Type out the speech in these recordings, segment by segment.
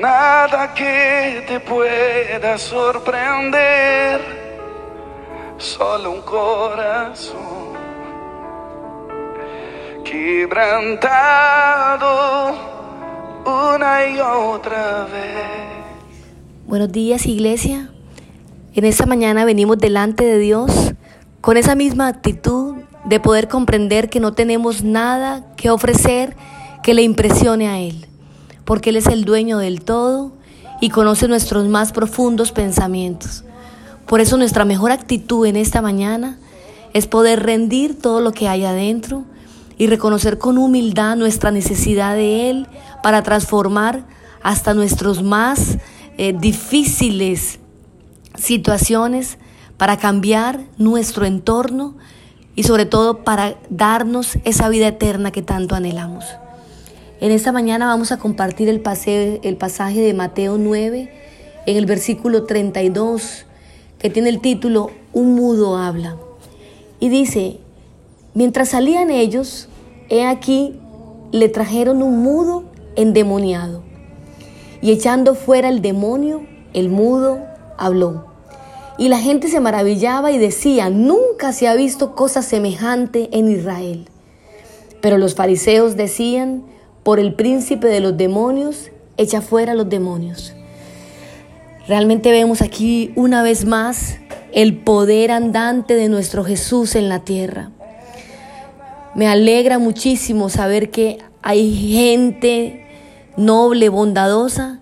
Nada que te pueda sorprender, solo un corazón quebrantado una y otra vez. Buenos días iglesia. En esta mañana venimos delante de Dios con esa misma actitud de poder comprender que no tenemos nada que ofrecer que le impresione a Él, porque Él es el dueño del todo y conoce nuestros más profundos pensamientos. Por eso nuestra mejor actitud en esta mañana es poder rendir todo lo que hay adentro y reconocer con humildad nuestra necesidad de Él para transformar hasta nuestros más eh, difíciles situaciones, para cambiar nuestro entorno y sobre todo para darnos esa vida eterna que tanto anhelamos. En esta mañana vamos a compartir el, el pasaje de Mateo 9 en el versículo 32 que tiene el título Un mudo habla. Y dice, mientras salían ellos, he aquí, le trajeron un mudo endemoniado. Y echando fuera el demonio, el mudo habló. Y la gente se maravillaba y decía, nunca se ha visto cosa semejante en Israel. Pero los fariseos decían, por el príncipe de los demonios, echa fuera los demonios. Realmente vemos aquí una vez más el poder andante de nuestro Jesús en la tierra. Me alegra muchísimo saber que hay gente noble, bondadosa,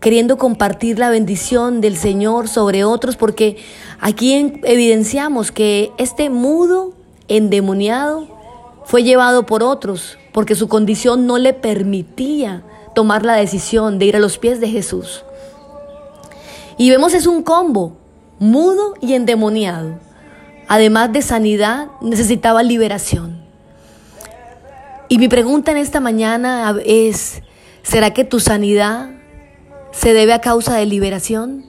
queriendo compartir la bendición del Señor sobre otros, porque aquí evidenciamos que este mudo endemoniado fue llevado por otros, porque su condición no le permitía tomar la decisión de ir a los pies de Jesús. Y vemos es un combo, mudo y endemoniado. Además de sanidad, necesitaba liberación. Y mi pregunta en esta mañana es, ¿será que tu sanidad se debe a causa de liberación.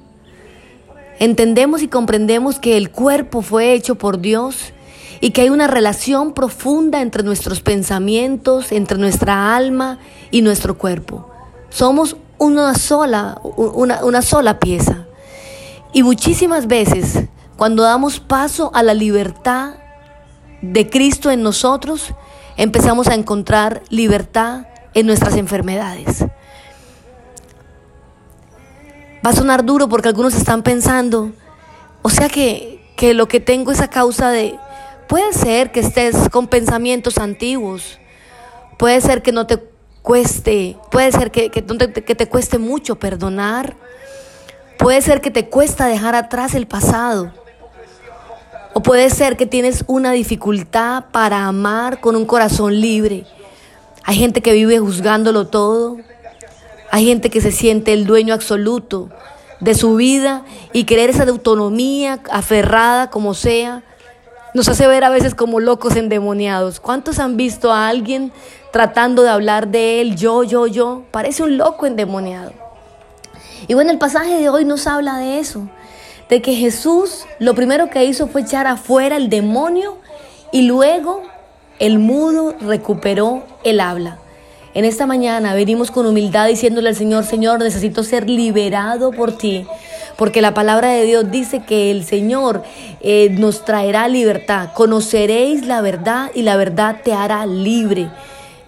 Entendemos y comprendemos que el cuerpo fue hecho por Dios y que hay una relación profunda entre nuestros pensamientos, entre nuestra alma y nuestro cuerpo. Somos una sola, una, sola pieza. Y muchísimas veces, cuando damos paso a la libertad de Cristo en nosotros, empezamos a encontrar libertad en nuestras enfermedades. Va a sonar duro porque algunos están pensando, o sea que, que lo que tengo es a causa de, puede ser que estés con pensamientos antiguos, puede ser que no te cueste, puede ser que, que, que te cueste mucho perdonar, puede ser que te cuesta dejar atrás el pasado. O puede ser que tienes una dificultad para amar con un corazón libre. Hay gente que vive juzgándolo todo, hay gente que se siente el dueño absoluto de su vida y querer esa autonomía aferrada como sea, nos hace ver a veces como locos endemoniados. ¿Cuántos han visto a alguien tratando de hablar de él, yo, yo, yo? Parece un loco endemoniado. Y bueno, el pasaje de hoy nos habla de eso, de que Jesús lo primero que hizo fue echar afuera el demonio y luego el mudo recuperó el habla. En esta mañana venimos con humildad diciéndole al Señor, Señor, necesito ser liberado por ti, porque la palabra de Dios dice que el Señor eh, nos traerá libertad. Conoceréis la verdad y la verdad te hará libre.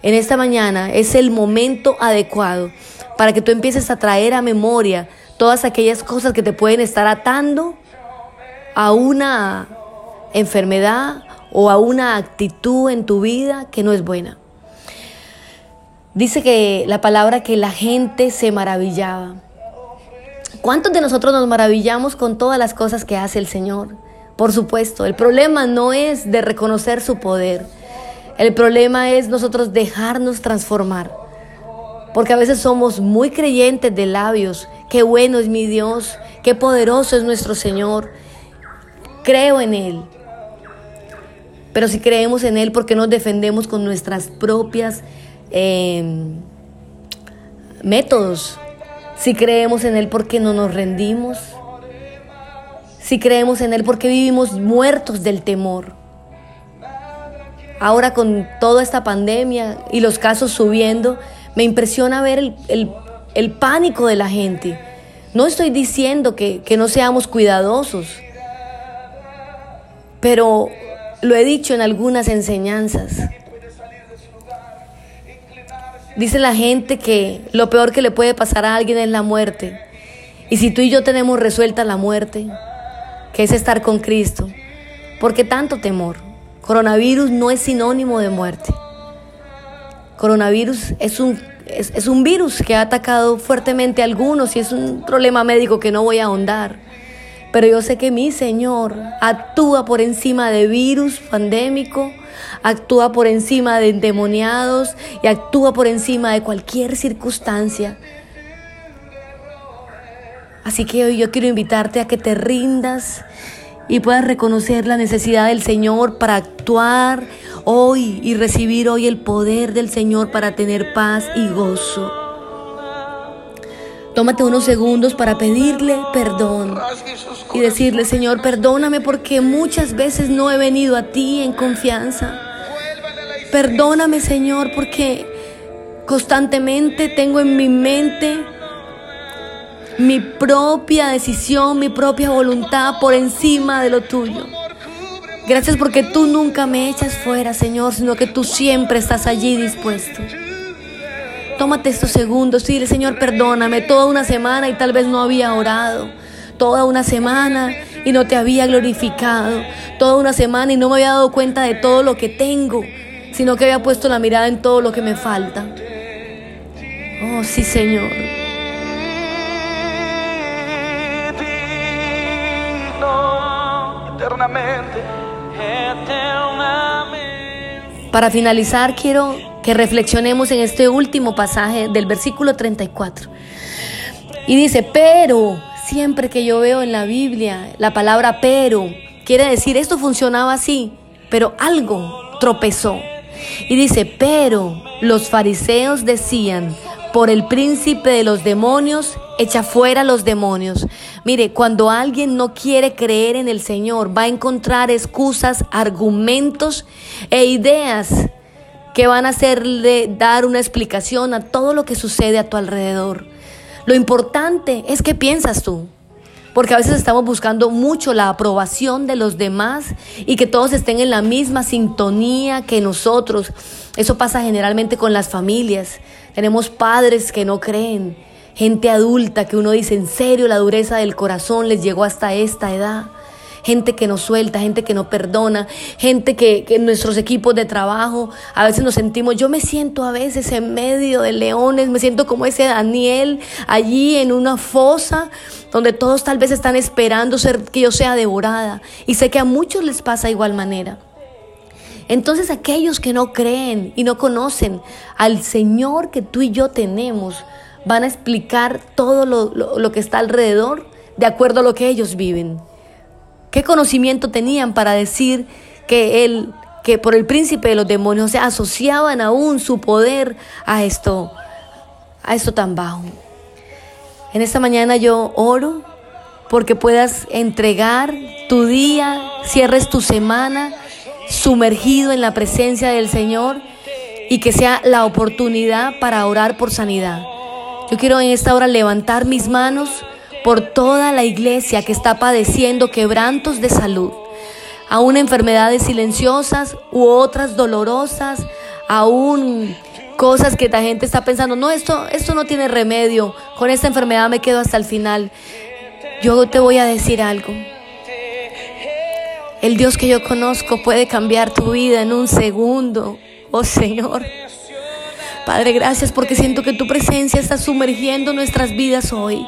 En esta mañana es el momento adecuado para que tú empieces a traer a memoria todas aquellas cosas que te pueden estar atando a una enfermedad o a una actitud en tu vida que no es buena. Dice que la palabra que la gente se maravillaba. ¿Cuántos de nosotros nos maravillamos con todas las cosas que hace el Señor? Por supuesto, el problema no es de reconocer su poder. El problema es nosotros dejarnos transformar. Porque a veces somos muy creyentes de labios. Qué bueno es mi Dios, qué poderoso es nuestro Señor. Creo en Él. Pero si creemos en Él, ¿por qué nos defendemos con nuestras propias Em, métodos. Si creemos en Él, porque no nos rendimos? Si creemos en Él, porque vivimos muertos del temor? Ahora con toda esta pandemia y los casos subiendo, me impresiona ver el, el pánico de la gente. No estoy diciendo que, que no seamos cuidadosos, pero lo he dicho en algunas enseñanzas. Dice la gente que lo peor que le puede pasar a alguien es la muerte. Y si tú y yo tenemos resuelta la muerte, que es estar con Cristo, ¿por qué tanto temor? Coronavirus no es sinónimo de muerte. Coronavirus es un, es, un virus que ha atacado fuertemente a algunos y es un problema médico que no voy a ahondar. Pero yo sé que mi Señor actúa por encima de virus pandémico, actúa por encima de endemoniados y actúa por encima de cualquier circunstancia. Así que hoy yo quiero invitarte a que te rindas y puedas reconocer la necesidad del Señor para actuar hoy y recibir hoy el poder del Señor para tener paz y gozo. Tómate unos segundos para pedirle perdón y decirle, Señor, perdóname porque muchas veces no he venido a ti en confianza. Perdóname, Señor, porque constantemente tengo en mi mente mi propia decisión, mi propia voluntad por encima de lo tuyo. Gracias porque tú nunca me echas fuera, Señor, sino que tú siempre estás allí dispuesto. Tómate estos segundos dile, Señor, perdóname toda una semana y tal vez no había orado. Toda una semana y no te había glorificado. Toda una semana y no me había dado cuenta de todo lo que tengo, sino que había puesto la mirada en todo lo que me falta. Oh, sí, Señor. Para finalizar, quiero que reflexionemos en este último pasaje del versículo 34. Y dice, pero, siempre que yo veo en la Biblia la palabra pero, quiere decir esto funcionaba así, pero algo tropezó. Y dice, pero los fariseos decían, por el príncipe de los demonios, echa fuera los demonios. Mire, cuando alguien no quiere creer en el Señor, va a encontrar excusas, argumentos e ideas que van a hacerle dar una explicación a todo lo que sucede a tu alrededor. Lo importante es qué piensas tú. Porque a veces estamos buscando mucho la aprobación de los demás y que todos estén en la misma sintonía que nosotros. Eso pasa generalmente con las familias. Tenemos padres que no creen, gente adulta que uno dice, en serio, la dureza del corazón les llegó hasta esta edad gente que nos suelta, gente que no perdona, gente que, en nuestros equipos de trabajo a veces nos sentimos, yo me siento a veces en medio de leones, me siento como ese Daniel allí en una fosa donde todos tal vez están esperando ser, que yo sea devorada. Y sé que a muchos les pasa de igual manera. Entonces aquellos que no creen y no conocen al Señor que tú y yo tenemos, van a explicar todo lo, lo que está alrededor de acuerdo a lo que ellos viven. ¿Qué conocimiento tenían para decir que él, que por el príncipe de los demonios, se asociaban aún su poder a esto, a esto tan bajo? En esta mañana yo oro porque puedas entregar tu día, cierres tu semana sumergido en la presencia del Señor y que sea la oportunidad para orar por sanidad. Yo quiero en esta hora levantar mis manos por toda la iglesia que está padeciendo quebrantos de salud, aún enfermedades silenciosas u otras dolorosas, aún cosas que la gente está pensando, no, esto, esto no tiene remedio, con esta enfermedad me quedo hasta el final. Yo te voy a decir algo. El Dios que yo conozco puede cambiar tu vida en un segundo, oh Señor. Padre, gracias porque siento que tu presencia está sumergiendo nuestras vidas hoy.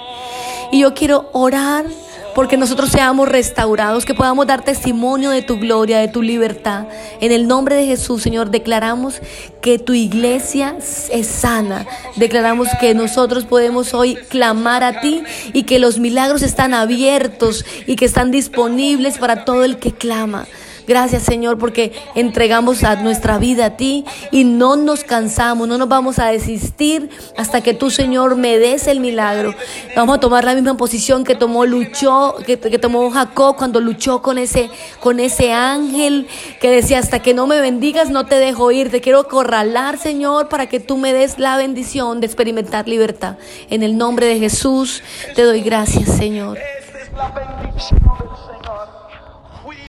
Y yo quiero orar porque nosotros seamos restaurados, que podamos dar testimonio de tu gloria, de tu libertad. En el nombre de Jesús, Señor, declaramos que tu iglesia es sana. Declaramos que nosotros podemos hoy clamar a ti y que los milagros están abiertos y que están disponibles para todo el que clama. Gracias, Señor, porque entregamos a nuestra vida a ti y no nos cansamos, no nos vamos a desistir hasta que tú, Señor, me des el milagro. Vamos a tomar la misma posición que tomó luchó, que, tomó Jacob cuando luchó con ese, con ese ángel que decía, hasta que no me bendigas, no te dejo ir. Te quiero corralar, Señor, para que tú me des la bendición de experimentar libertad. En el nombre de Jesús te doy gracias, Señor.